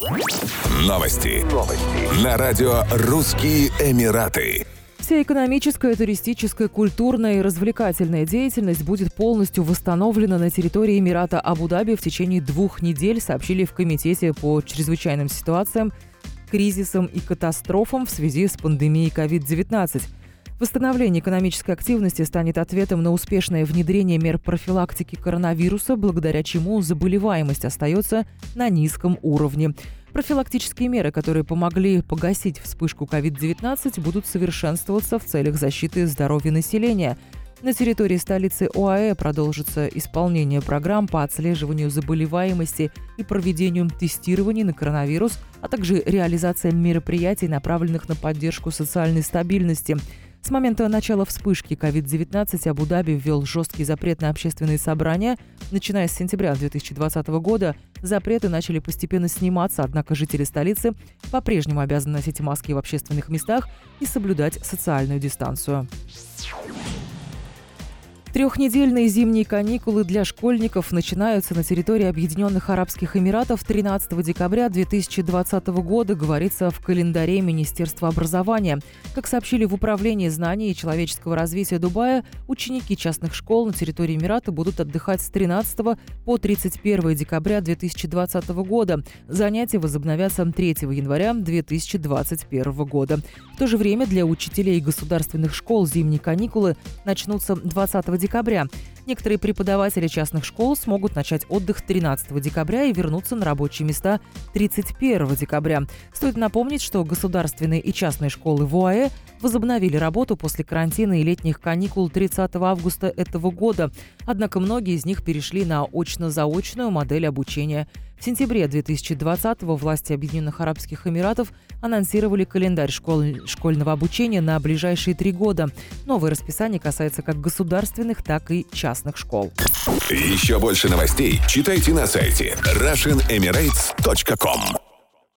Новости. Новости. На радио «Русские Эмираты». Вся экономическая, туристическая, культурная и развлекательная деятельность будет полностью восстановлена на территории Эмирата Абу-Даби в течение двух недель, сообщили в Комитете по чрезвычайным ситуациям, кризисам и катастрофам в связи с пандемией COVID-19. Восстановление экономической активности станет ответом на успешное внедрение мер профилактики коронавируса, благодаря чему заболеваемость остается на низком уровне. Профилактические меры, которые помогли погасить вспышку COVID-19, будут совершенствоваться в целях защиты здоровья населения. На территории столицы ОАЭ продолжится исполнение программ по отслеживанию заболеваемости и проведению тестирований на коронавирус, а также реализация мероприятий, направленных на поддержку социальной стабильности – с момента начала вспышки COVID-19 Абу-Даби ввел жесткий запрет на общественные собрания. Начиная с сентября 2020 года запреты начали постепенно сниматься, однако жители столицы по-прежнему обязаны носить маски в общественных местах и соблюдать социальную дистанцию. Трехнедельные зимние каникулы для школьников начинаются на территории Объединенных Арабских Эмиратов 13 декабря 2020 года, говорится в календаре Министерства образования. Как сообщили в Управлении знаний и человеческого развития Дубая, ученики частных школ на территории Эмирата будут отдыхать с 13 по 31 декабря 2020 года. Занятия возобновятся 3 января 2021 года. В то же время для учителей государственных школ зимние каникулы начнутся 20 декабря декабря. Некоторые преподаватели частных школ смогут начать отдых 13 декабря и вернуться на рабочие места 31 декабря. Стоит напомнить, что государственные и частные школы в ОАЭ возобновили работу после карантина и летних каникул 30 августа этого года. Однако многие из них перешли на очно-заочную модель обучения. В сентябре 2020-го власти Объединенных Арабских Эмиратов анонсировали календарь школ, школьного обучения на ближайшие три года. Новое расписание касается как государственных, так и частных школ. Еще больше новостей читайте на сайте RussianEmirates.com